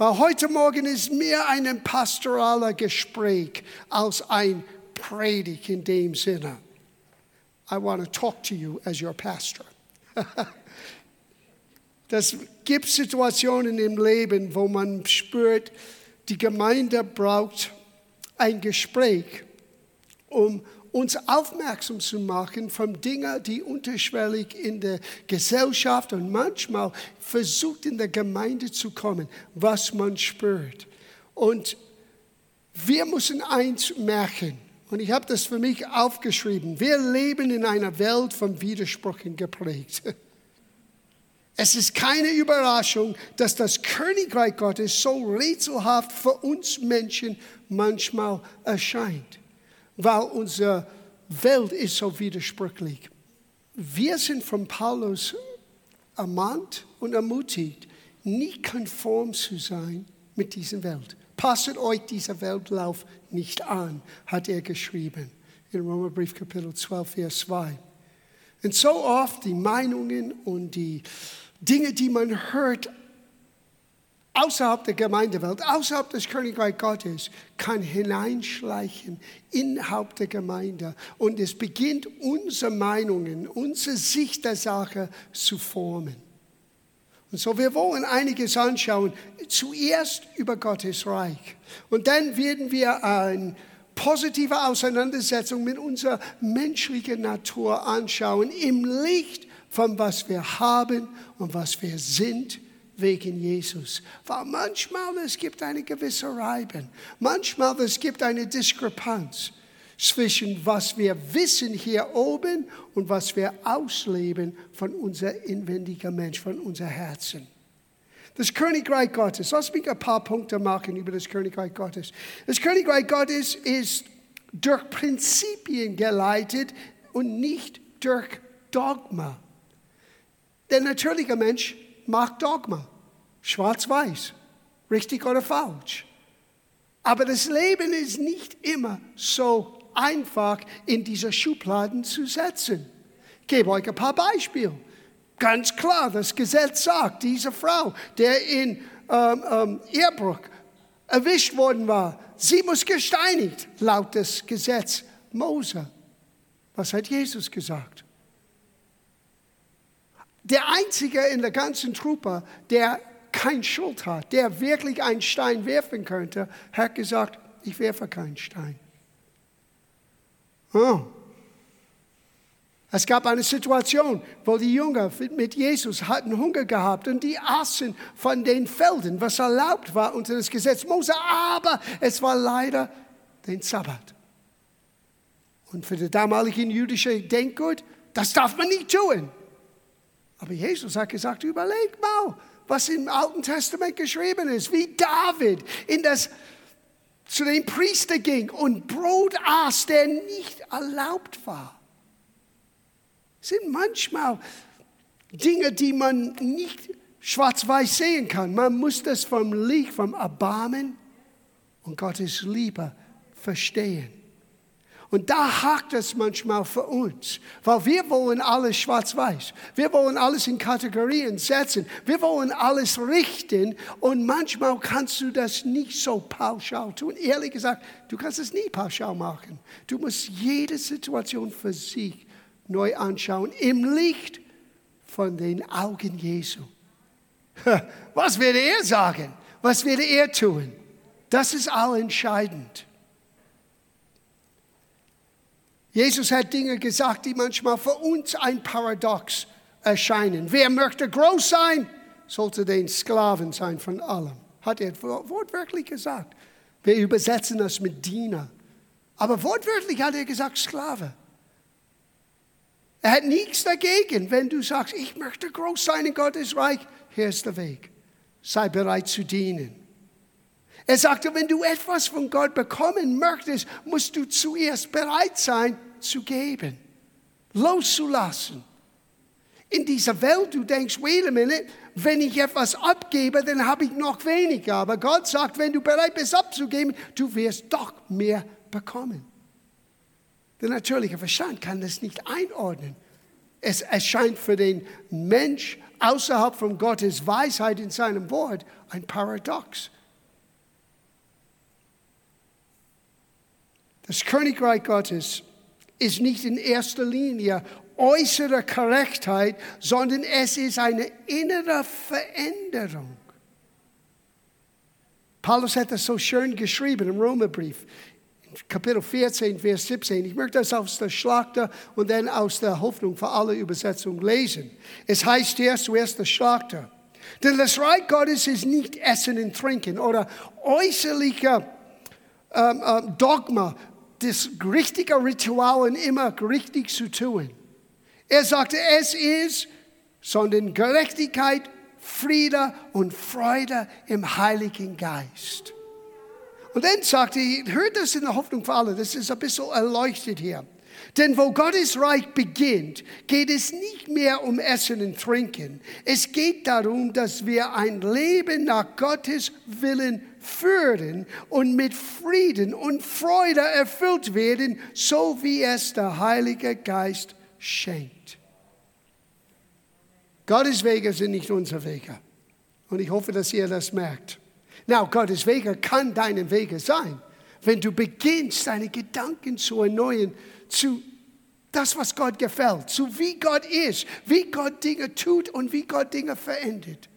Weil heute Morgen ist mehr ein pastoraler Gespräch als ein Predigt in dem Sinne. I want to talk to you as your pastor. Das gibt Situationen im Leben, wo man spürt, die Gemeinde braucht ein Gespräch, um uns aufmerksam zu machen von Dingen, die unterschwellig in der Gesellschaft und manchmal versucht in der Gemeinde zu kommen, was man spürt. Und wir müssen eins merken, und ich habe das für mich aufgeschrieben, wir leben in einer Welt von Widersprüchen geprägt. Es ist keine Überraschung, dass das Königreich Gottes so rätselhaft für uns Menschen manchmal erscheint weil unsere Welt ist so widersprüchlich. Wir sind von Paulus ermahnt und ermutigt, nicht konform zu sein mit dieser Welt. Passet euch dieser Weltlauf nicht an, hat er geschrieben in Römerbrief Kapitel 12, Vers 2. Und so oft die Meinungen und die Dinge, die man hört außerhalb der Gemeindewelt, außerhalb des Königreichs Gottes, kann hineinschleichen innerhalb der Gemeinde. Und es beginnt unsere Meinungen, unsere Sicht der Sache zu formen. Und so, wir wollen einiges anschauen. Zuerst über Gottes Reich. Und dann werden wir eine positive Auseinandersetzung mit unserer menschlichen Natur anschauen, im Licht von was wir haben und was wir sind wegen Jesus. Weil manchmal es gibt eine gewisse Reiben. Manchmal es gibt eine Diskrepanz zwischen was wir wissen hier oben und was wir ausleben von unser inwendiger Mensch, von unser Herzen. Das Königreich Gottes. Lass mich ein paar Punkte machen über das Königreich Gottes. Das Königreich Gottes ist durch Prinzipien geleitet und nicht durch Dogma. Der natürliche Mensch mag Dogma. Schwarz-Weiß, richtig oder falsch. Aber das Leben ist nicht immer so einfach in diese Schubladen zu setzen. Ich gebe euch ein paar Beispiele. Ganz klar, das Gesetz sagt, diese Frau, der in ähm, ähm, erwischt worden war, sie muss gesteinigt, laut des Gesetz Mose. Was hat Jesus gesagt? Der Einzige in der ganzen Truppe, der kein Schuld hat, der wirklich einen Stein werfen könnte, hat gesagt, ich werfe keinen Stein. Oh. Es gab eine Situation, wo die Jünger mit Jesus hatten Hunger gehabt und die aßen von den Feldern, was erlaubt war unter das Gesetz Mose, aber es war leider den Sabbat. Und für die damaligen jüdischen Denkgut, das darf man nicht tun. Aber Jesus hat gesagt, überleg mal, was im Alten Testament geschrieben ist, wie David in das, zu den Priester ging und Brot aß, der nicht erlaubt war. Es sind manchmal Dinge, die man nicht schwarz-weiß sehen kann. Man muss das vom Licht, vom Erbarmen und Gottes Liebe verstehen. Und da hakt es manchmal für uns, weil wir wollen alles schwarz-weiß. Wir wollen alles in Kategorien setzen. Wir wollen alles richten und manchmal kannst du das nicht so pauschal tun. Ehrlich gesagt, du kannst es nie pauschal machen. Du musst jede Situation für sich neu anschauen im Licht von den Augen Jesu. Was würde er sagen? Was würde er tun? Das ist allentscheidend. Jesus hat Dinge gesagt, die manchmal für uns ein Paradox erscheinen. Wer möchte groß sein, sollte den Sklaven sein von allem. Hat er wortwörtlich gesagt. Wir übersetzen das mit Diener. Aber wortwörtlich hat er gesagt Sklave. Er hat nichts dagegen, wenn du sagst, ich möchte groß sein in Gottes Reich. Hier ist der Weg. Sei bereit zu dienen. Er sagte, wenn du etwas von Gott bekommen möchtest, musst du zuerst bereit sein zu geben, loszulassen. In dieser Welt, du denkst, wait a minute, wenn ich etwas abgebe, dann habe ich noch weniger. Aber Gott sagt, wenn du bereit bist abzugeben, du wirst doch mehr bekommen. Der natürliche Verstand kann das nicht einordnen. Es erscheint für den Mensch außerhalb von Gottes Weisheit in seinem Wort ein Paradox. Das Königreich Gottes ist nicht in erster Linie äußere Korrektheit, sondern es ist eine innere Veränderung. Paulus hat das so schön geschrieben im Römerbrief. Kapitel 14, Vers 17. Ich möchte das aus der Schlachter und dann aus der Hoffnung für alle Übersetzung lesen. Es heißt hier zuerst der Schlachter. Denn das Reich Gottes ist nicht Essen und Trinken oder äußerlicher ähm, ähm, Dogma, das richtige Ritual und immer richtig zu tun. Er sagte, es ist, sondern Gerechtigkeit, Friede und Freude im Heiligen Geist. Und dann sagte er, hört das in der Hoffnung für alle, das ist ein bisschen erleuchtet hier. Denn wo Gottes Reich beginnt, geht es nicht mehr um Essen und Trinken. Es geht darum, dass wir ein Leben nach Gottes Willen führen und mit Frieden und Freude erfüllt werden, so wie es der Heilige Geist schenkt. Gottes Wege sind nicht unsere Wege. Und ich hoffe, dass ihr das merkt. Na, Gottes Wege kann deine Wege sein. Wenn du beginnst, deine Gedanken zu erneuern, zu das, was Gott gefällt, zu wie Gott ist, wie Gott Dinge tut und wie Gott Dinge verändert.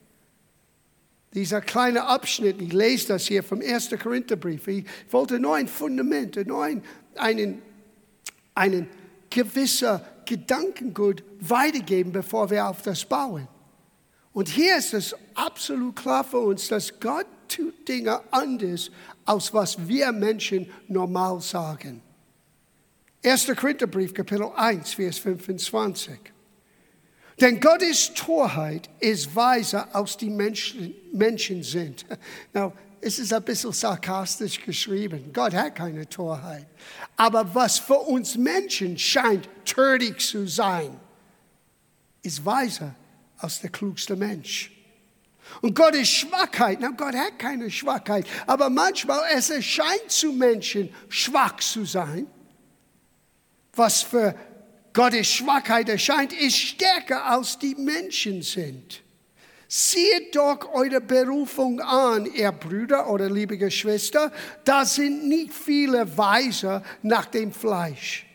Dieser kleine Abschnitt, ich lese das hier vom 1. Korintherbrief. Ich wollte nur ein Fundament, nur ein, einen, einen gewissen Gedankengut weitergeben, bevor wir auf das bauen. Und hier ist es absolut klar für uns, dass Gott tut Dinge anders, als was wir Menschen normal sagen. 1. Korintherbrief, Kapitel 1, Vers 25. Denn Gottes Torheit ist weiser, als die Menschen, Menschen sind. Now, es ist ein bisschen sarkastisch geschrieben. Gott hat keine Torheit. Aber was für uns Menschen scheint töricht zu sein, ist weiser als der klugste Mensch. Und Gottes Schwachheit, na Gott hat keine Schwachheit, aber manchmal es erscheint zu Menschen schwach zu sein. Was für Gottes Schwachheit erscheint, ist stärker als die Menschen sind. Sieht doch eure Berufung an, ihr Brüder oder liebe Geschwister. Da sind nicht viele Weiser nach dem Fleisch.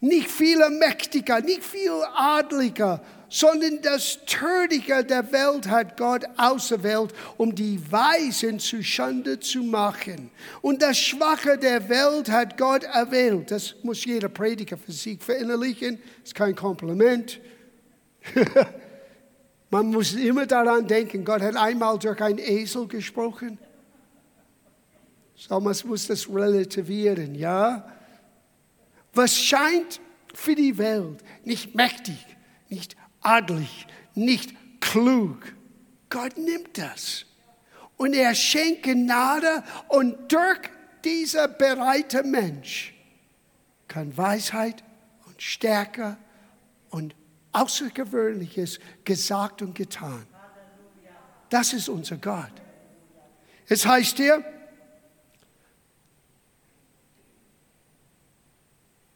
Nicht viele Mächtiger, nicht viele Adliger, sondern das Törichte der Welt hat Gott auserwählt, um die Weisen zu Schande zu machen. Und das Schwache der Welt hat Gott erwählt. Das muss jeder Prediger für sich verinnerlichen. Das ist kein Kompliment. Man muss immer daran denken, Gott hat einmal durch einen Esel gesprochen. So, man muss das relativieren, ja? Was scheint für die Welt nicht mächtig, nicht adlig, nicht klug. Gott nimmt das. Und er schenkt Gnade und durch dieser bereite Mensch kann Weisheit und Stärke und Außergewöhnliches gesagt und getan. Das ist unser Gott. Es heißt hier,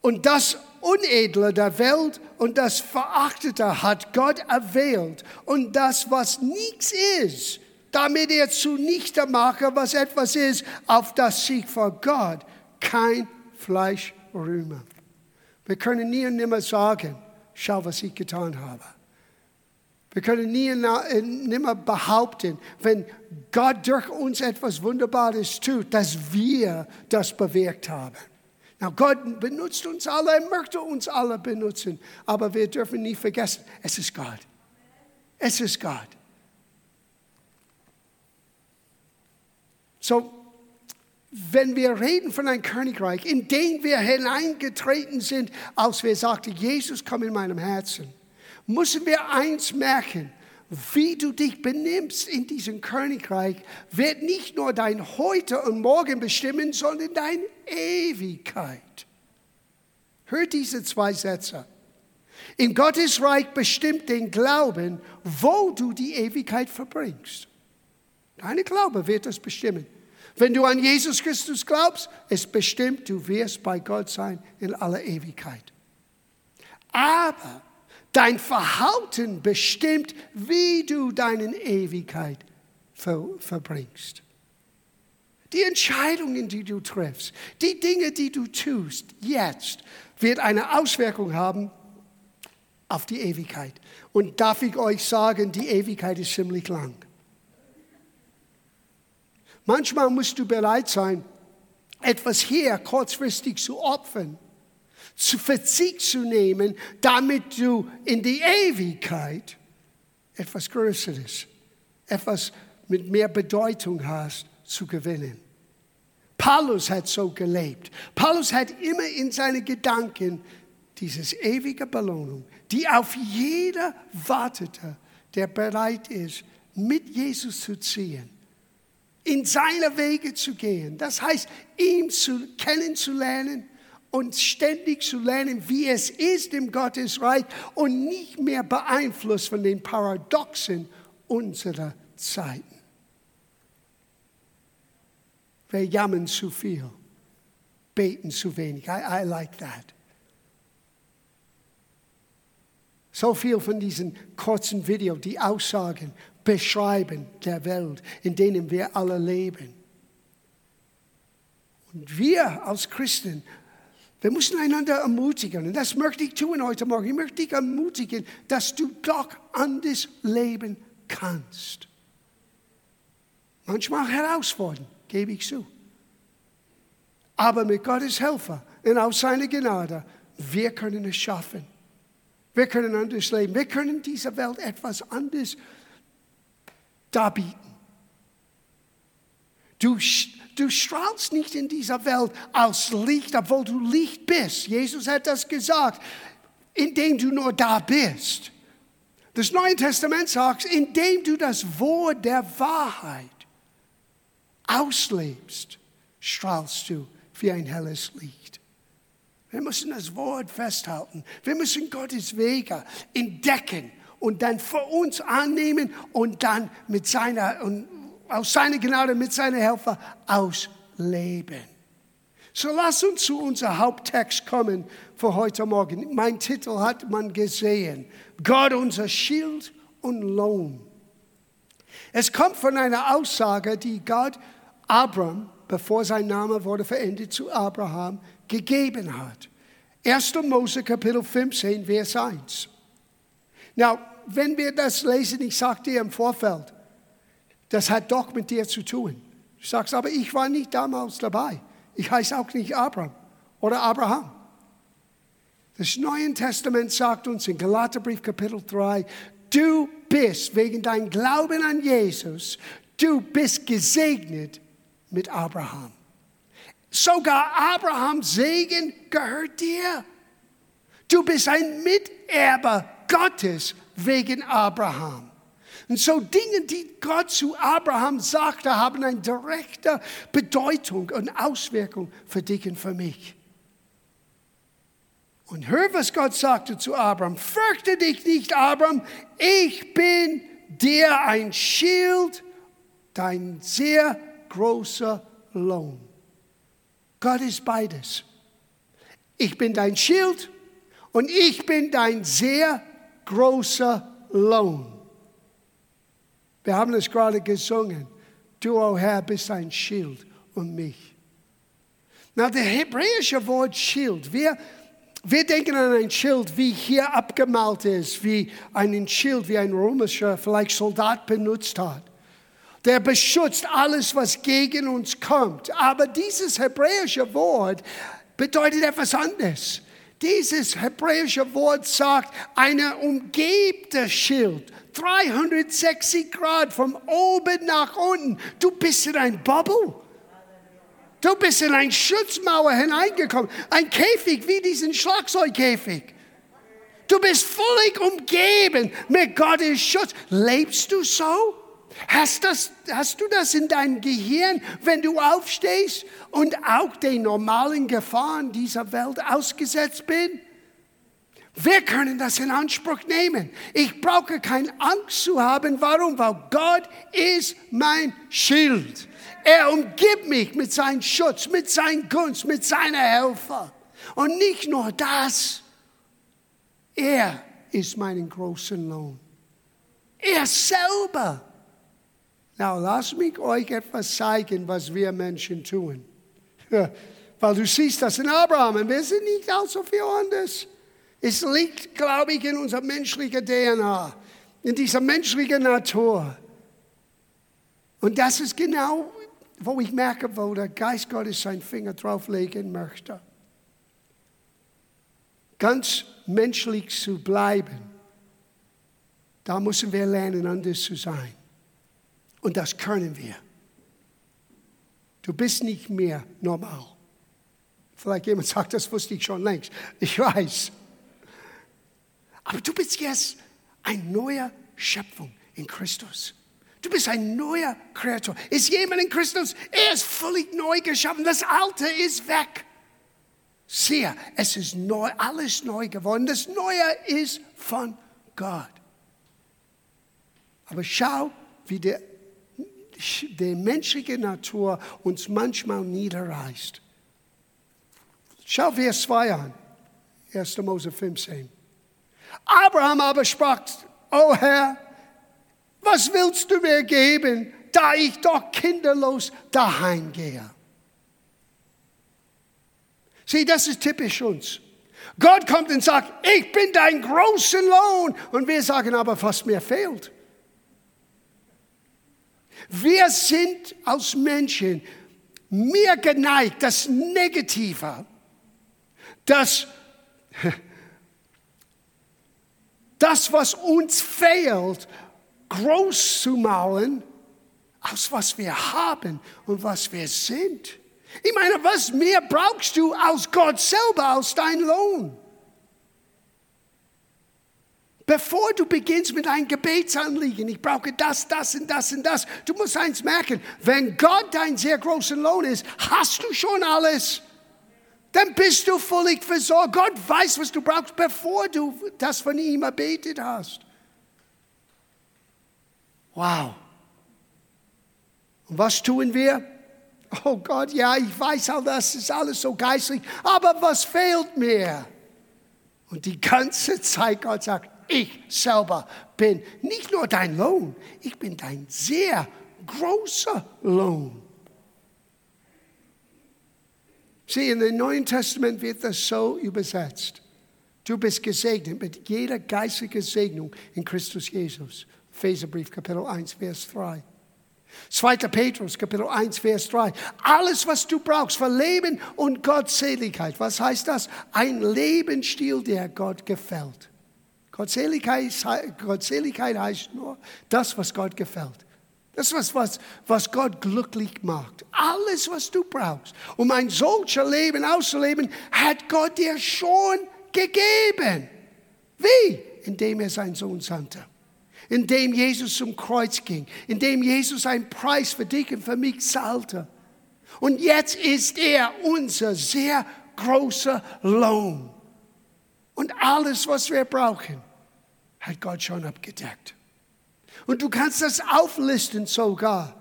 und das Unedle der Welt und das Verachtete hat Gott erwählt und das, was nichts ist, damit er zunichte mache, was etwas ist, auf das sich vor Gott kein Fleisch rühme. Wir können nie und nimmer sagen, schau, was ich getan habe. Wir können nie und nimmer behaupten, wenn Gott durch uns etwas Wunderbares tut, dass wir das bewirkt haben. Na, Gott benutzt uns alle, er möchte uns alle benutzen, aber wir dürfen nie vergessen, es ist Gott. Es ist Gott. So, wenn wir reden von einem Königreich, in dem wir hineingetreten sind, als wir sagten, Jesus, komm in meinem Herzen, müssen wir eins merken, wie du dich benimmst in diesem Königreich, wird nicht nur dein Heute und Morgen bestimmen, sondern deine Ewigkeit. Hört diese zwei Sätze. In Gottes Reich bestimmt den Glauben, wo du die Ewigkeit verbringst. Deine Glaube wird das bestimmen. Wenn du an Jesus Christus glaubst, es bestimmt, du wirst bei Gott sein in aller Ewigkeit. Aber Dein Verhalten bestimmt, wie du deine Ewigkeit ver verbringst. Die Entscheidungen, die du triffst, die Dinge, die du tust, jetzt, wird eine Auswirkung haben auf die Ewigkeit. Und darf ich euch sagen, die Ewigkeit ist ziemlich lang. Manchmal musst du bereit sein, etwas hier kurzfristig zu opfern, zu Verzicht zu nehmen, damit du in die Ewigkeit etwas Größeres, etwas mit mehr Bedeutung hast, zu gewinnen. Paulus hat so gelebt. Paulus hat immer in seinen Gedanken dieses ewige Belohnung, die auf jeder wartete, der bereit ist, mit Jesus zu ziehen, in seine Wege zu gehen. Das heißt, ihn zu kennenzulernen und ständig zu lernen, wie es ist im Gottesreich und nicht mehr beeinflusst von den Paradoxen unserer Zeiten. Wir jammern zu viel, beten zu wenig. I, I like that. So viel von diesen kurzen Videos, die Aussagen beschreiben der Welt, in denen wir alle leben. Und wir als Christen, wir müssen einander ermutigen. Und das möchte ich tun heute Morgen. Ich möchte dich ermutigen, dass du doch anders leben kannst. Manchmal herausfordernd gebe ich zu. Aber mit Gottes Hilfe und aus seiner Gnade, wir können es schaffen. Wir können anders leben. Wir können dieser Welt etwas anderes darbieten. Du, du strahlst nicht in dieser Welt als Licht, obwohl du Licht bist. Jesus hat das gesagt, indem du nur da bist. Das Neue Testament sagt, indem du das Wort der Wahrheit auslebst, strahlst du wie ein helles Licht. Wir müssen das Wort festhalten. Wir müssen Gottes Wege entdecken und dann für uns annehmen und dann mit seiner, und aus seiner Gnade, mit seiner Hilfe ausleben. So lass uns zu unserem Haupttext kommen für heute Morgen. Mein Titel hat man gesehen. Gott unser Schild und Lohn. Es kommt von einer Aussage, die Gott Abraham, bevor sein Name wurde verändert zu Abraham, gegeben hat. 1. Mose Kapitel 15, Vers 1. Now, wenn wir das lesen, ich sagte dir im Vorfeld, das hat doch mit dir zu tun. Du sagst, aber ich war nicht damals dabei. Ich heiße auch nicht Abraham oder Abraham. Das Neue Testament sagt uns in Galaterbrief Kapitel 3, du bist wegen deinem Glauben an Jesus, du bist gesegnet mit Abraham. Sogar Abrahams Segen gehört dir. Du bist ein Miterbe Gottes wegen Abraham. Und so Dinge, die Gott zu Abraham sagte, haben eine direkte Bedeutung und Auswirkung für dich und für mich. Und hör, was Gott sagte zu Abraham. Fürchte dich nicht, Abraham. Ich bin dir ein Schild, dein sehr großer Lohn. Gott ist beides. Ich bin dein Schild und ich bin dein sehr großer Lohn. Wir haben es gerade gesungen. Du, o oh Herr, bist ein Schild um mich. Na, der hebräische Wort Schild, wir, wir denken an ein Schild, wie hier abgemalt ist, wie ein Schild, wie ein römischer vielleicht Soldat benutzt hat der beschützt alles, was gegen uns kommt. Aber dieses hebräische Wort bedeutet etwas anderes. Dieses hebräische Wort sagt, eine umgebte Schild, 360 Grad von oben nach unten. Du bist in ein Bubble. Du bist in eine Schutzmauer hineingekommen. Ein Käfig wie diesen Schlagzeugkäfig. Du bist völlig umgeben mit Gottes Schutz. Lebst du so? Hast, das, hast du das in deinem Gehirn, wenn du aufstehst und auch den normalen Gefahren dieser Welt ausgesetzt bist? Wir können das in Anspruch nehmen. Ich brauche keine Angst zu haben. Warum? Weil Gott ist mein Schild. Er umgibt mich mit seinem Schutz, mit seiner Gunst, mit seiner Hilfe. Und nicht nur das. Er ist mein großer Lohn. Er selber. Na, lass mich euch etwas zeigen, was wir Menschen tun. Weil du siehst das in Abraham und wir sind nicht allzu viel anders. Es liegt, glaube ich, in unserer menschlichen DNA, in dieser menschlichen Natur. Und das ist genau, wo ich merke, wo der Geist Gottes seinen Finger drauflegen möchte. Ganz menschlich zu bleiben, da müssen wir lernen, anders zu sein. Und das können wir. Du bist nicht mehr normal. Vielleicht jemand sagt, das wusste ich schon längst. Ich weiß. Aber du bist jetzt eine neue Schöpfung in Christus. Du bist ein neuer Kreator. Ist jemand in Christus? Er ist völlig neu geschaffen. Das Alte ist weg. Siehe, es ist neu, alles neu geworden. Das Neue ist von Gott. Aber schau, wie der, die menschliche Natur uns manchmal niederreißt. Schau Vers 2 an. 1. Mose 15. Abraham aber sprach, O Herr, was willst du mir geben, da ich doch kinderlos daheim gehe? Sieh, das ist typisch uns. Gott kommt und sagt, ich bin dein großer Lohn. Und wir sagen aber, was mir fehlt. Wir sind als Menschen mehr geneigt, das Negative dass das, was uns fehlt, groß zu malen, aus was wir haben und was wir sind. Ich meine, was mehr brauchst du als Gott selber, als dein Lohn? Bevor du beginnst mit einem Gebetsanliegen, ich brauche das, das und das und das, du musst eins merken, wenn Gott dein sehr großer Lohn ist, hast du schon alles dann bist du völlig versorgt. Gott weiß, was du brauchst, bevor du das von ihm erbetet hast. Wow. Und was tun wir? Oh Gott, ja, ich weiß all das ist alles so geistlich, aber was fehlt mir? Und die ganze Zeit Gott sagt, ich selber bin nicht nur dein Lohn, ich bin dein sehr großer Lohn. Sieh, in dem Neuen Testament wird das so übersetzt. Du bist gesegnet mit jeder geistigen Segnung in Christus Jesus. Epheserbrief, Kapitel 1, Vers 3. 2. Petrus, Kapitel 1, Vers 3. Alles, was du brauchst für Leben und Gottseligkeit. Was heißt das? Ein Lebensstil, der Gott gefällt. Gottseligkeit, Gottseligkeit heißt nur das, was Gott gefällt. Das ist was, was Gott glücklich macht. Alles, was du brauchst, um ein solcher Leben auszuleben, hat Gott dir schon gegeben. Wie? Indem er seinen Sohn sandte. Indem Jesus zum Kreuz ging. Indem Jesus einen Preis für dich und für mich zahlte. Und jetzt ist er unser sehr großer Lohn. Und alles, was wir brauchen, hat Gott schon abgedeckt. Und du kannst das auflisten sogar.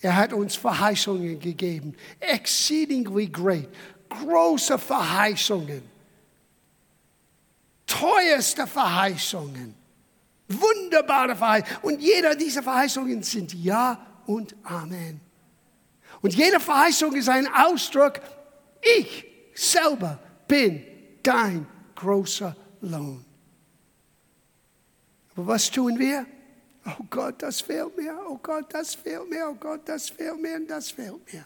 Er hat uns Verheißungen gegeben. Exceedingly great. Große Verheißungen. Teuerste Verheißungen. Wunderbare Verheißungen. Und jeder dieser Verheißungen sind Ja und Amen. Und jede Verheißung ist ein Ausdruck, ich selber bin dein großer Lohn. Aber was tun wir? Oh Gott, das fehlt mir. Oh Gott, das fehlt mir. Oh Gott, das fehlt mir und das fehlt mir.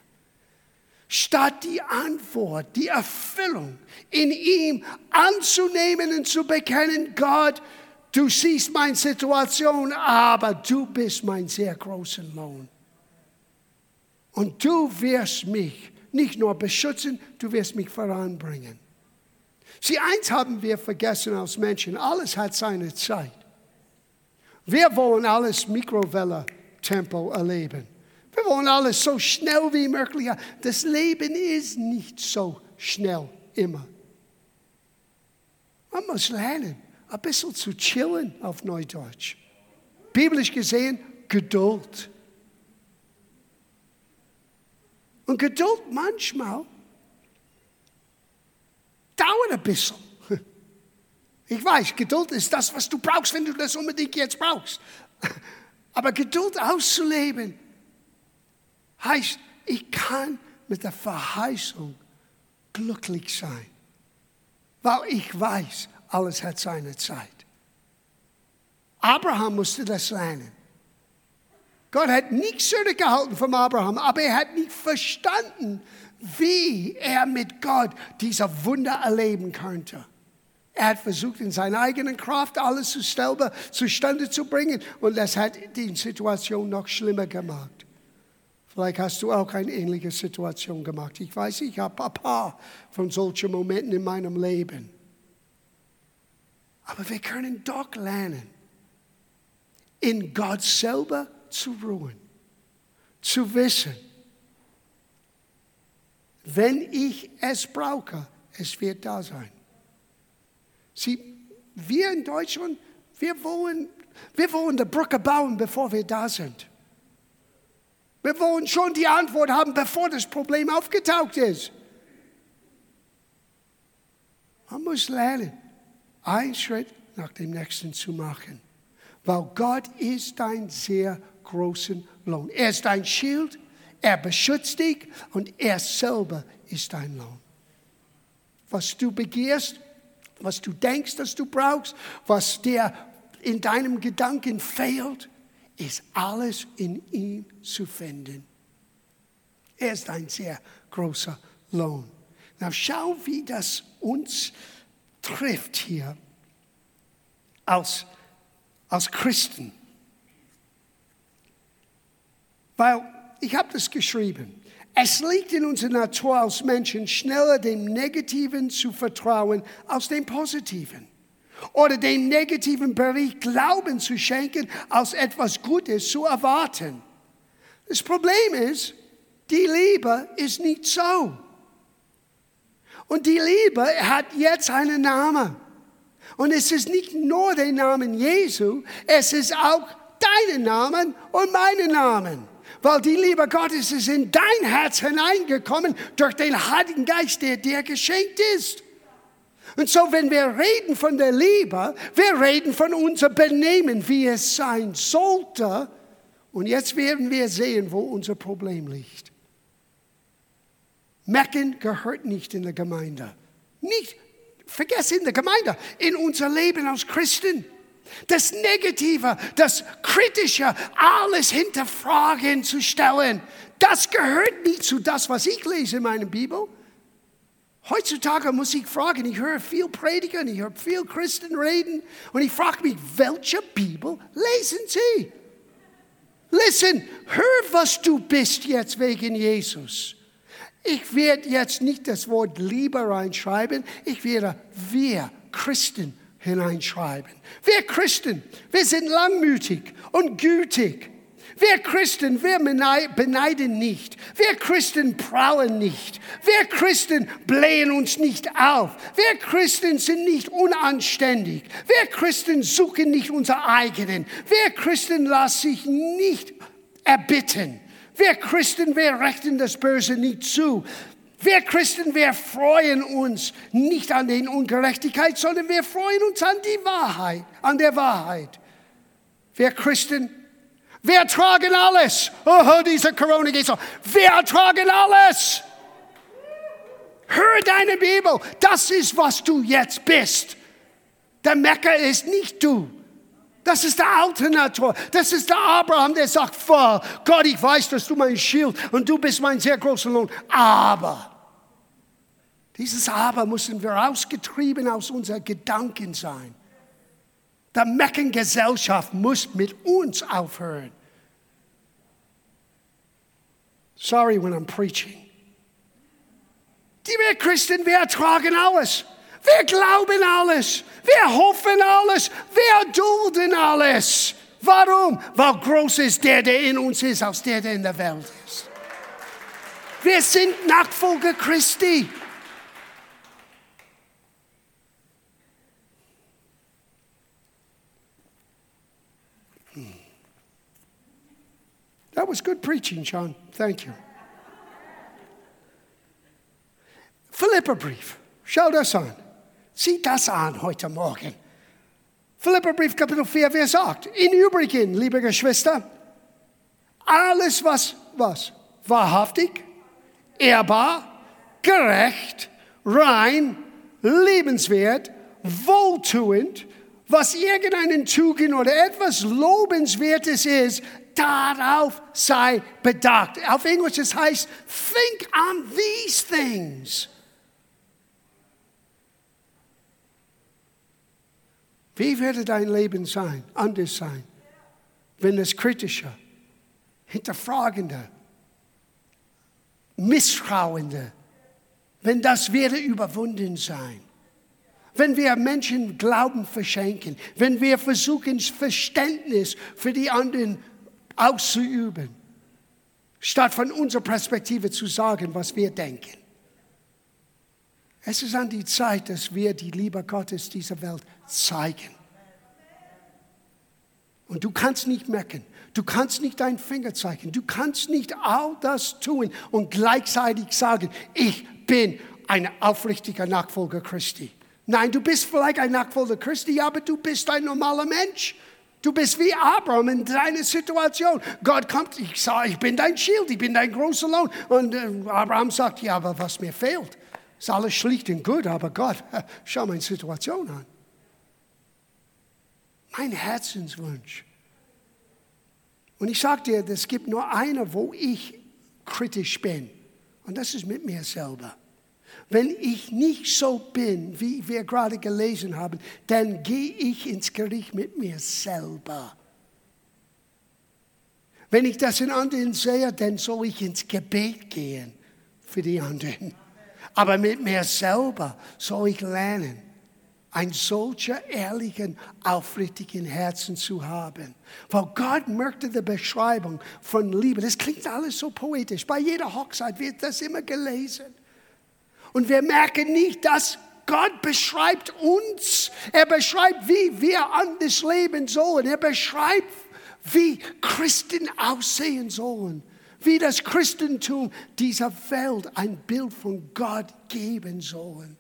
Statt die Antwort, die Erfüllung in ihm anzunehmen und zu bekennen, Gott, du siehst meine Situation, aber du bist mein sehr großer Lohn. Und du wirst mich nicht nur beschützen, du wirst mich voranbringen. Sieh, eins haben wir vergessen als Menschen, alles hat seine Zeit. Wir wollen alles Mikrowelle-Tempo erleben. Wir wollen alles so schnell wie möglich. Das Leben ist nicht so schnell immer. Man muss lernen, ein bisschen zu chillen auf Neudeutsch. Biblisch gesehen, Geduld. Und Geduld manchmal dauert ein bisschen. Ich weiß, Geduld ist das, was du brauchst, wenn du das unbedingt jetzt brauchst. Aber Geduld auszuleben heißt, ich kann mit der Verheißung glücklich sein, weil ich weiß, alles hat seine Zeit. Abraham musste das lernen. Gott hat nichts zurückgehalten von Abraham, aber er hat nicht verstanden, wie er mit Gott dieser Wunder erleben könnte. Er hat versucht, in seiner eigenen Kraft alles zu selber zustande zu bringen und das hat die Situation noch schlimmer gemacht. Vielleicht hast du auch eine ähnliche Situation gemacht. Ich weiß, ich habe ein paar von solchen Momenten in meinem Leben. Aber wir können doch lernen, in Gott selber zu ruhen, zu wissen, wenn ich es brauche, es wird da sein. Sieh, wir in Deutschland, wir wollen, wir wollen die Brücke bauen, bevor wir da sind. Wir wollen schon die Antwort haben, bevor das Problem aufgetaucht ist. Man muss lernen, einen Schritt nach dem nächsten zu machen. Weil Gott ist dein sehr großer Lohn. Er ist dein Schild, er beschützt dich und er selber ist dein Lohn. Was du begehrst, was du denkst, dass du brauchst, was dir in deinem Gedanken fehlt, ist alles in ihm zu finden. Er ist ein sehr großer Lohn. Na, schau, wie das uns trifft hier als, als Christen. Weil ich habe das geschrieben. Es liegt in unserer Natur als Menschen, schneller dem Negativen zu vertrauen als dem Positiven. Oder dem negativen Bericht Glauben zu schenken, als etwas Gutes zu erwarten. Das Problem ist, die Liebe ist nicht so. Und die Liebe hat jetzt einen Namen. Und es ist nicht nur der Name Jesu, es ist auch deinen Namen und meinen Namen weil die Liebe Gottes ist in dein Herz hineingekommen durch den Heiligen Geist, der dir geschenkt ist. Und so, wenn wir reden von der Liebe, wir reden von unserem Benehmen, wie es sein sollte. Und jetzt werden wir sehen, wo unser Problem liegt. Mecken gehört nicht in der Gemeinde. Nicht, vergiss in der Gemeinde, in unser Leben als Christen das Negative, das Kritische, alles hinterfragen zu stellen. Das gehört nicht zu das, was ich lese in meiner Bibel. Heutzutage muss ich fragen, ich höre viel Prediger, ich höre viel Christen reden und ich frage mich, welche Bibel lesen sie? Listen, hör, was du bist jetzt wegen Jesus. Ich werde jetzt nicht das Wort Liebe reinschreiben, ich werde wir Christen hineinschreiben. Wir Christen, wir sind langmütig und gütig. Wir Christen, wir beneiden nicht. Wir Christen prauen nicht. Wir Christen blähen uns nicht auf. Wir Christen sind nicht unanständig. Wir Christen suchen nicht unser eigenen. Wir Christen lassen sich nicht erbitten. Wir Christen, wir rechnen das Böse nicht zu. Wir Christen, wir freuen uns nicht an den Ungerechtigkeit, sondern wir freuen uns an die Wahrheit, an der Wahrheit. Wir Christen, wir tragen alles. Oh, diese Corona geht so. Wir tragen alles. Hör deine Bibel. Das ist, was du jetzt bist. Der Mecker ist nicht du. Das ist der alte Natur. Das ist der Abraham, der sagt, Gott, ich weiß, dass du mein Schild und du bist mein sehr großer Lohn. Aber dieses Aber müssen wir rausgetrieben aus unseren Gedanken sein. Die Meckengesellschaft muss mit uns aufhören. Sorry when I'm preaching. Die wir Christen, wir ertragen alles. Wir glauben alles. Wir hoffen alles. Wir dulden alles. Warum? Weil groß ist der, der in uns ist, als der, der in der Welt ist. Wir sind Nachfolger Christi. That was good preaching, John. Thank you. Philippa brief. Schau das an. Sieh das an heute Morgen. Philipperbrief Kapitel 4, wer sagt, in Übrigen, liebe Geschwister, alles was, was, wahrhaftig, ehrbar, gerecht, rein, lebenswert, wohltuend, was irgendeinen Tugend oder etwas Lobenswertes ist, darauf sei bedacht. Auf Englisch es heißt, think on these things. Wie würde dein Leben sein, anders sein, wenn es kritischer, hinterfragender, misstrauender, wenn das wäre überwunden sein? Wenn wir Menschen Glauben verschenken, wenn wir versuchen, Verständnis für die anderen auszuüben, statt von unserer Perspektive zu sagen, was wir denken. Es ist an die Zeit, dass wir die Liebe Gottes dieser Welt zeigen. Und du kannst nicht merken, du kannst nicht deinen Finger zeigen, du kannst nicht all das tun und gleichzeitig sagen, ich bin ein aufrichtiger Nachfolger Christi. Nein, du bist vielleicht ein Nachfolger Christi, aber du bist ein normaler Mensch. Du bist wie Abraham in deiner Situation. Gott kommt, ich sage, ich bin dein Schild, ich bin dein großer Lohn. Und äh, Abraham sagt, ja, aber was mir fehlt, ist alles schlicht und gut, aber Gott, schau meine Situation an. Mein Herzenswunsch. Und ich sage dir, es gibt nur eine, wo ich kritisch bin. Und das ist mit mir selber. Wenn ich nicht so bin, wie wir gerade gelesen haben, dann gehe ich ins Gericht mit mir selber. Wenn ich das in anderen sehe, dann soll ich ins Gebet gehen für die anderen. Aber mit mir selber soll ich lernen, ein solcher ehrlichen, aufrichtigen Herzen zu haben. Weil Gott möchte die Beschreibung von Liebe, das klingt alles so poetisch. Bei jeder Hochzeit wird das immer gelesen. Und wir merken nicht, dass Gott beschreibt uns. Er beschreibt, wie wir anders leben sollen. Er beschreibt, wie Christen aussehen sollen. Wie das Christentum dieser Welt ein Bild von Gott geben sollen.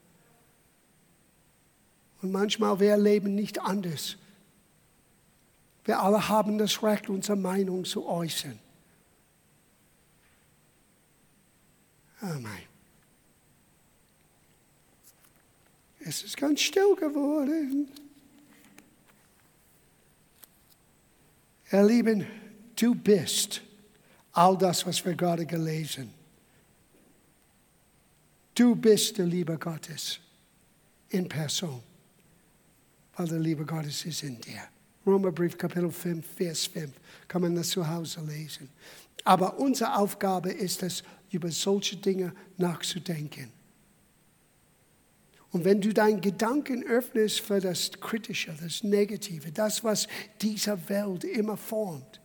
Und manchmal wir leben nicht anders. Wir alle haben das Recht, unsere Meinung zu äußern. Mein. Es ist ganz still geworden. Ihr Lieben, du bist all das, was wir gerade gelesen. Du bist der Liebe Gottes in Person, weil der Liebe Gottes ist in dir. Römerbrief Kapitel 5, Vers 5, kann man das zu Hause lesen. Aber unsere Aufgabe ist es, über solche Dinge nachzudenken. Und wenn du deinen Gedanken öffnest für das Kritische, das Negative, das, was dieser Welt immer formt,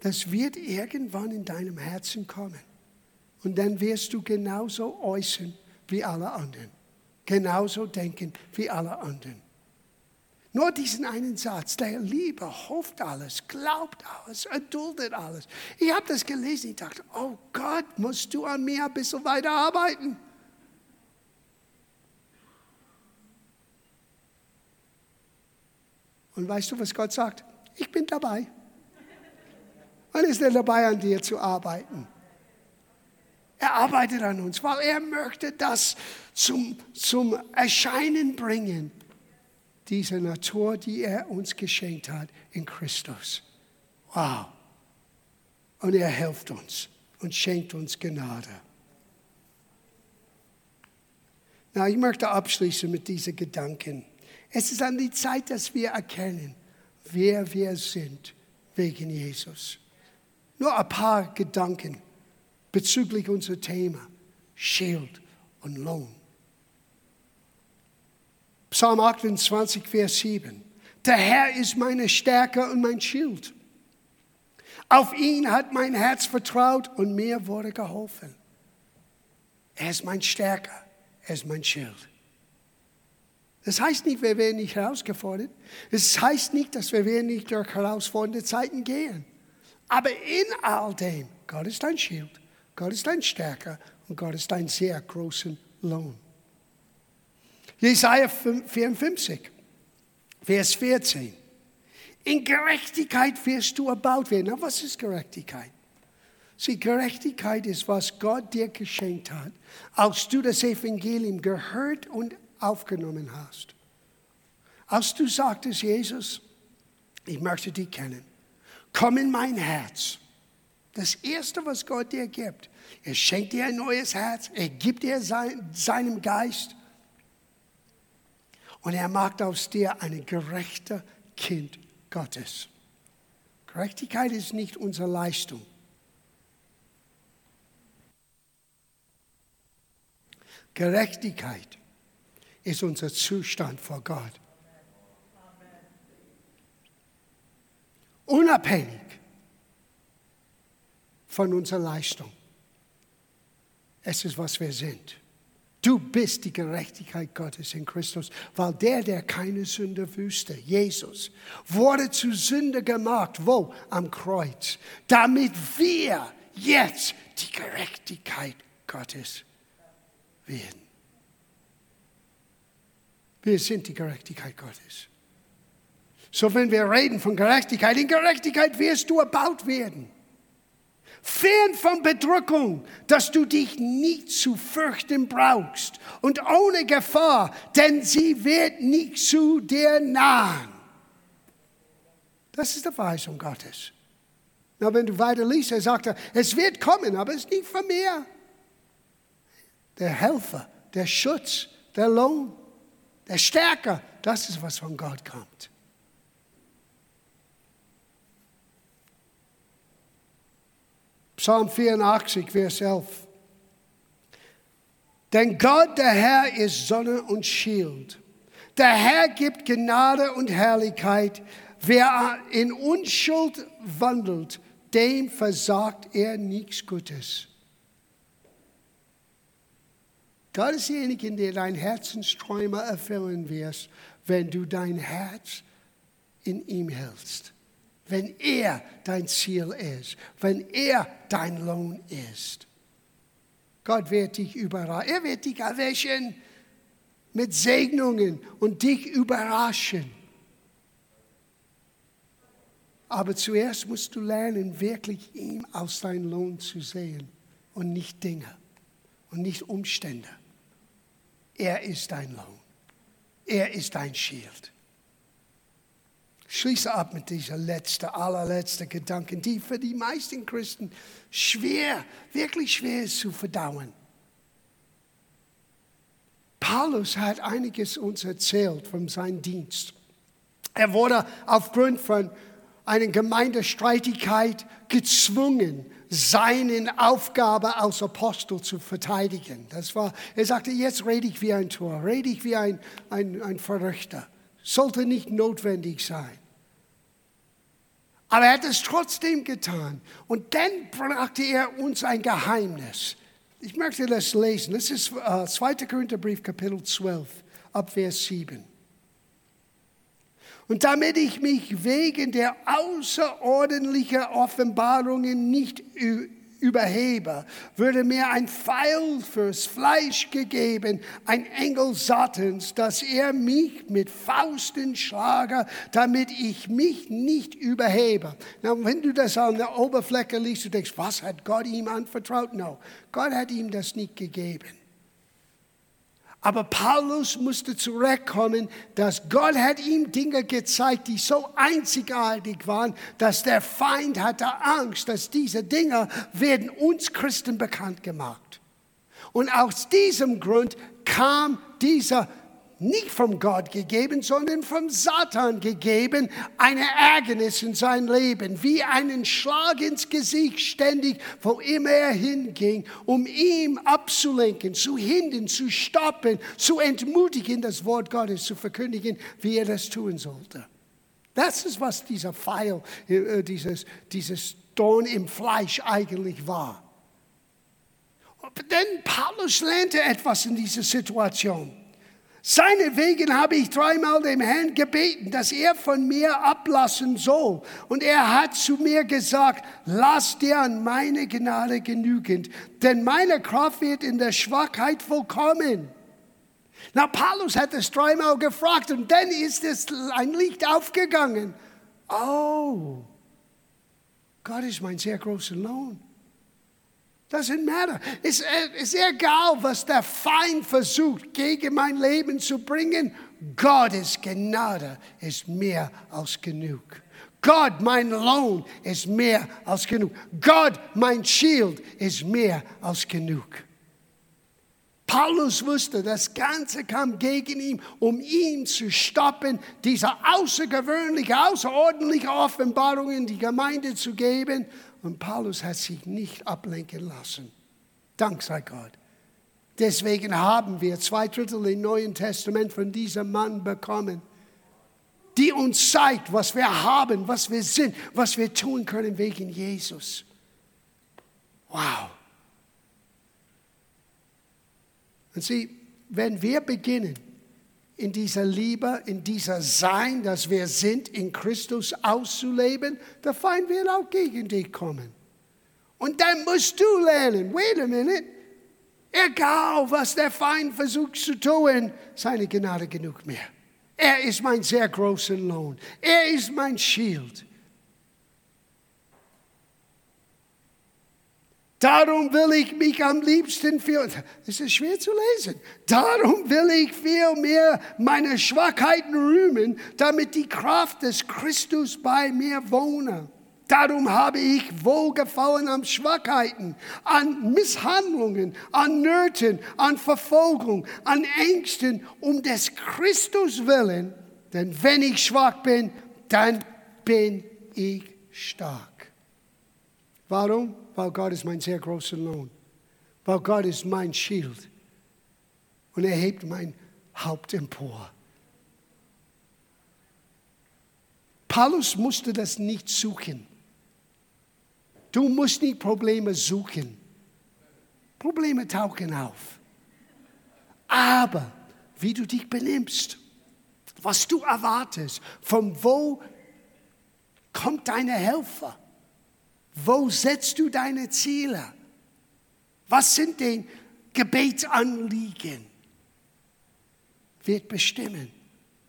das wird irgendwann in deinem Herzen kommen. Und dann wirst du genauso äußern wie alle anderen. Genauso denken wie alle anderen. Nur diesen einen Satz, der Liebe hofft alles, glaubt alles, erduldet alles. Ich habe das gelesen, ich dachte, oh Gott, musst du an mir ein bisschen weiter arbeiten. Und weißt du, was Gott sagt? Ich bin dabei. Wann ist er dabei, an dir zu arbeiten? Er arbeitet an uns, weil er möchte das zum, zum Erscheinen bringen. Diese Natur, die er uns geschenkt hat in Christus. Wow. Und er hilft uns und schenkt uns Gnade. Na, ich möchte abschließen mit diesen Gedanken. Es ist an die Zeit, dass wir erkennen, wer wir sind wegen Jesus. Nur ein paar Gedanken bezüglich unser Thema, Schild und Lohn. Psalm 28, Vers 7. Der Herr ist meine Stärke und mein Schild. Auf ihn hat mein Herz vertraut und mir wurde geholfen. Er ist mein Stärker, er ist mein Schild. Das heißt nicht, wir werden nicht herausgefordert. Das heißt nicht, dass wir nicht durch herausfordernde Zeiten gehen. Aber in all dem, Gott ist dein Schild, Gott ist dein Stärker und Gott ist dein sehr großen Lohn. Jesaja 54, Vers 14. In Gerechtigkeit wirst du erbaut werden. Na, was ist Gerechtigkeit? Sieh, Gerechtigkeit ist, was Gott dir geschenkt hat, als du das Evangelium gehört und aufgenommen hast. Als du sagtest, Jesus, ich möchte dich kennen, komm in mein Herz. Das Erste, was Gott dir gibt, er schenkt dir ein neues Herz, er gibt dir sein, seinem Geist und er macht aus dir ein gerechter Kind Gottes. Gerechtigkeit ist nicht unsere Leistung. Gerechtigkeit ist unser Zustand vor Gott. Unabhängig von unserer Leistung. Es ist, was wir sind. Du bist die Gerechtigkeit Gottes in Christus, weil der, der keine Sünde wüsste, Jesus, wurde zu Sünde gemacht. Wo? Am Kreuz. Damit wir jetzt die Gerechtigkeit Gottes werden. Wir sind die Gerechtigkeit Gottes. So, wenn wir reden von Gerechtigkeit, in Gerechtigkeit wirst du erbaut werden. Fern von Bedrückung, dass du dich nicht zu fürchten brauchst und ohne Gefahr, denn sie wird nicht zu dir nahen. Das ist die Verheißung Gottes. Na, wenn du weiter liest, er sagt, es wird kommen, aber es ist nicht von mir. Der Helfer, der Schutz, der Lohn, der Stärker, das ist, was von Gott kommt. Psalm 84, Vers 11. Denn Gott, der Herr, ist Sonne und Schild. Der Herr gibt Gnade und Herrlichkeit. Wer in Unschuld wandelt, dem versagt er nichts Gutes. Gott ist derjenige, der dein Herzensträume erfüllen wirst, wenn du dein Herz in ihm hältst wenn er dein Ziel ist, wenn er dein Lohn ist. Gott wird dich überraschen. Er wird dich erwäschen mit Segnungen und dich überraschen. Aber zuerst musst du lernen, wirklich ihm aus deinem Lohn zu sehen und nicht Dinge und nicht Umstände. Er ist dein Lohn. Er ist dein Schild schließe ab mit dieser letzte, allerletzte Gedanken, die für die meisten Christen schwer, wirklich schwer ist zu verdauen. Paulus hat einiges uns erzählt von seinem Dienst. Er wurde aufgrund von einer Gemeindestreitigkeit gezwungen, seine Aufgabe als Apostel zu verteidigen. Das war, er sagte, jetzt rede ich wie ein Tor, rede ich wie ein, ein, ein Verrückter. Sollte nicht notwendig sein. Aber er hat es trotzdem getan. Und dann brachte er uns ein Geheimnis. Ich möchte das lesen. Das ist äh, 2. Korintherbrief, Kapitel 12, ab Vers 7. Und damit ich mich wegen der außerordentlichen Offenbarungen nicht überhebe, würde mir ein Pfeil fürs Fleisch gegeben, ein Engel Satans, dass er mich mit Fausten schlage, damit ich mich nicht überhebe. Na, wenn du das an der Oberfläche liest, du denkst, was hat Gott ihm anvertraut? No, Gott hat ihm das nicht gegeben. Aber Paulus musste zurückkommen, dass Gott hat ihm Dinge gezeigt, die so einzigartig waren, dass der Feind hatte Angst, dass diese Dinge werden uns Christen bekannt gemacht. Und aus diesem Grund kam dieser nicht vom Gott gegeben, sondern vom Satan gegeben, eine Ärgernis in sein Leben, wie einen Schlag ins Gesicht ständig, wo immer er hinging, um ihm abzulenken, zu hindern, zu stoppen, zu entmutigen, das Wort Gottes zu verkündigen, wie er das tun sollte. Das ist, was dieser Pfeil, äh, dieses, dieses Dorn im Fleisch eigentlich war. Denn Paulus lernte etwas in dieser Situation. Seinetwegen habe ich dreimal dem Herrn gebeten, dass er von mir ablassen soll. Und er hat zu mir gesagt, lass dir an meine Gnade genügend, denn meine Kraft wird in der Schwachheit vollkommen. Na, Paulus hat es dreimal gefragt und dann ist es ein Licht aufgegangen. Oh, Gott ist mein sehr großer Lohn. Doesn't matter. Es ist egal, was der Feind versucht, gegen mein Leben zu bringen. Gottes Gnade ist mehr als genug. Gott, mein Lohn, ist mehr als genug. Gott, mein Schild, ist mehr als genug. Paulus wusste, das Ganze kam gegen ihn, um ihn zu stoppen, diese außergewöhnliche, außerordentliche Offenbarung in die Gemeinde zu geben. Und Paulus hat sich nicht ablenken lassen. Dank sei Gott. Deswegen haben wir zwei Drittel im Neuen Testament von diesem Mann bekommen, die uns zeigt, was wir haben, was wir sind, was wir tun können wegen Jesus. Wow. Und sieh, wenn wir beginnen, in dieser Liebe, in dieser Sein, das wir sind, in Christus auszuleben, der Feind wird auch gegen dich kommen. Und dann musst du lernen, wait a minute, egal was der Feind versucht zu tun, seine Gnade genug mehr. Er ist mein sehr großer Lohn. Er ist mein Schild. Darum will ich mich am liebsten viel, das ist schwer zu lesen, darum will ich viel mehr meine Schwachheiten rühmen, damit die Kraft des Christus bei mir wohne. Darum habe ich Wohlgefallen an Schwachheiten, an Misshandlungen, an Nöten, an Verfolgung, an Ängsten, um des Christus willen. Denn wenn ich schwach bin, dann bin ich stark. Warum? Weil Gott ist mein sehr großer Lohn. Weil Gott ist mein Schild. Und er hebt mein Haupt empor. Paulus musste das nicht suchen. Du musst nicht Probleme suchen. Probleme tauchen auf. Aber wie du dich benimmst, was du erwartest, von wo kommt deine Helfer? Wo setzt du deine Ziele? Was sind die Gebetsanliegen? Wird bestimmen,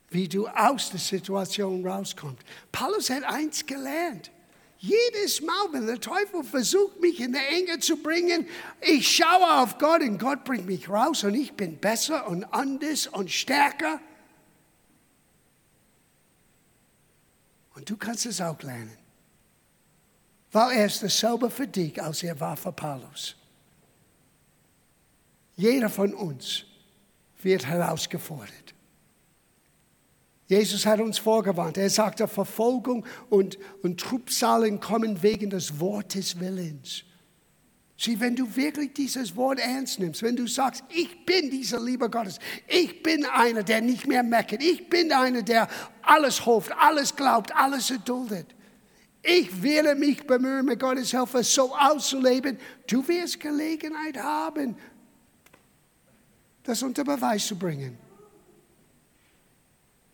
wie du aus der Situation rauskommst. Paulus hat eins gelernt. Jedes Mal, wenn der Teufel versucht, mich in der Enge zu bringen, ich schaue auf Gott und Gott bringt mich raus und ich bin besser und anders und stärker. Und du kannst es auch lernen weil er dasselbe für dich, als er war für Paulus. Jeder von uns wird herausgefordert. Jesus hat uns vorgewarnt. Er sagte, Verfolgung und, und Trübsalen kommen wegen des Wortes Willens. Sieh, wenn du wirklich dieses Wort ernst nimmst, wenn du sagst, ich bin dieser Liebe Gottes, ich bin einer, der nicht mehr meckert, ich bin einer, der alles hofft, alles glaubt, alles erduldet, ich werde mich bemühen, mit Gottes Hilfe so auszuleben. Du wirst Gelegenheit haben, das unter Beweis zu bringen.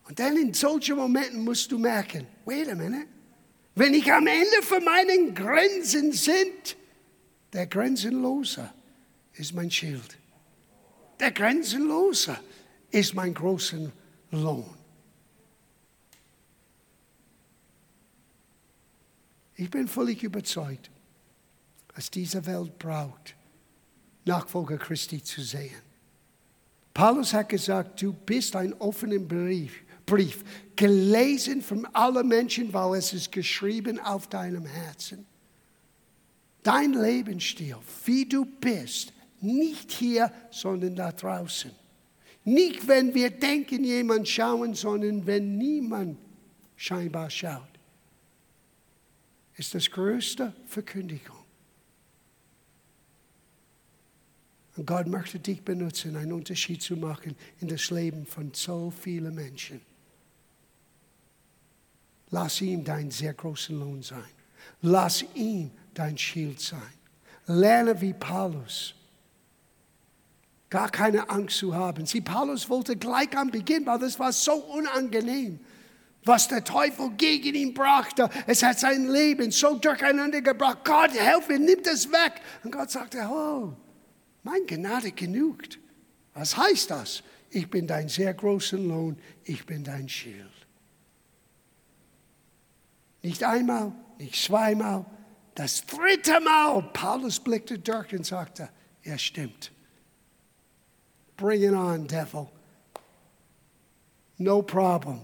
Und dann in solchen Momenten musst du merken, wait a minute, wenn ich am Ende von meinen Grenzen sind, der Grenzenlose ist mein Schild. Der Grenzenlose ist mein großer Lohn. Ich bin völlig überzeugt, dass diese Welt braucht, Nachfolger Christi zu sehen. Paulus hat gesagt, du bist ein offener Brief, Brief, gelesen von allen Menschen, weil es ist geschrieben auf deinem Herzen. Dein Lebensstil, wie du bist, nicht hier, sondern da draußen. Nicht, wenn wir denken, jemand schauen, sondern wenn niemand scheinbar schaut ist das größte Verkündigung. Und Gott möchte dich benutzen, einen Unterschied zu machen in das Leben von so vielen Menschen. Lass ihm dein sehr großer Lohn sein. Lass ihm dein Schild sein. Lerne wie Paulus. Gar keine Angst zu haben. Sie, Paulus wollte gleich am Beginn, weil das war so unangenehm was der Teufel gegen ihn brachte. Es hat sein Leben so durcheinander gebracht. Gott, helfe, nimm das weg. Und Gott sagte, oh, mein Gnade genügt. Was heißt das? ich bin dein sehr großer Lohn, ich bin dein Schild. Nicht einmal, nicht zweimal, das dritte Mal. Paulus blickte durch und sagte, er stimmt. Bring it on, devil. No problem.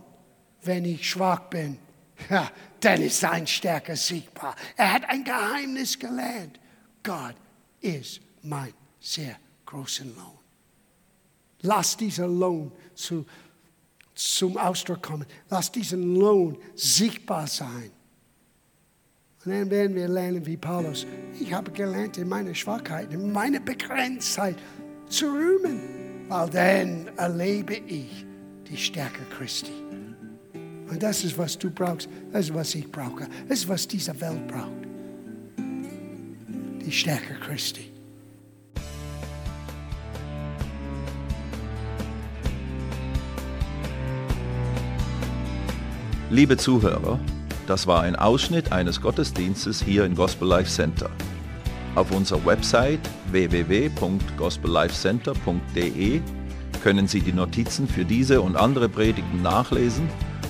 Wenn ich schwach bin, ja, dann ist sein Stärke siegbar. Er hat ein Geheimnis gelernt. Gott ist mein sehr großer Lohn. Lass dieser Lohn zu, zum Ausdruck kommen. Lass diesen Lohn sichtbar sein. Und dann werden wir lernen wie Paulus. Ich habe gelernt, in meiner Schwachheit, in meiner Begrenztheit zu rühmen, weil dann erlebe ich die Stärke Christi. Und das ist, was du brauchst, das ist, was ich brauche, das ist, was diese Welt braucht. Die Stärke Christi. Liebe Zuhörer, das war ein Ausschnitt eines Gottesdienstes hier im Gospel Life Center. Auf unserer Website www.gospellifecenter.de können Sie die Notizen für diese und andere Predigten nachlesen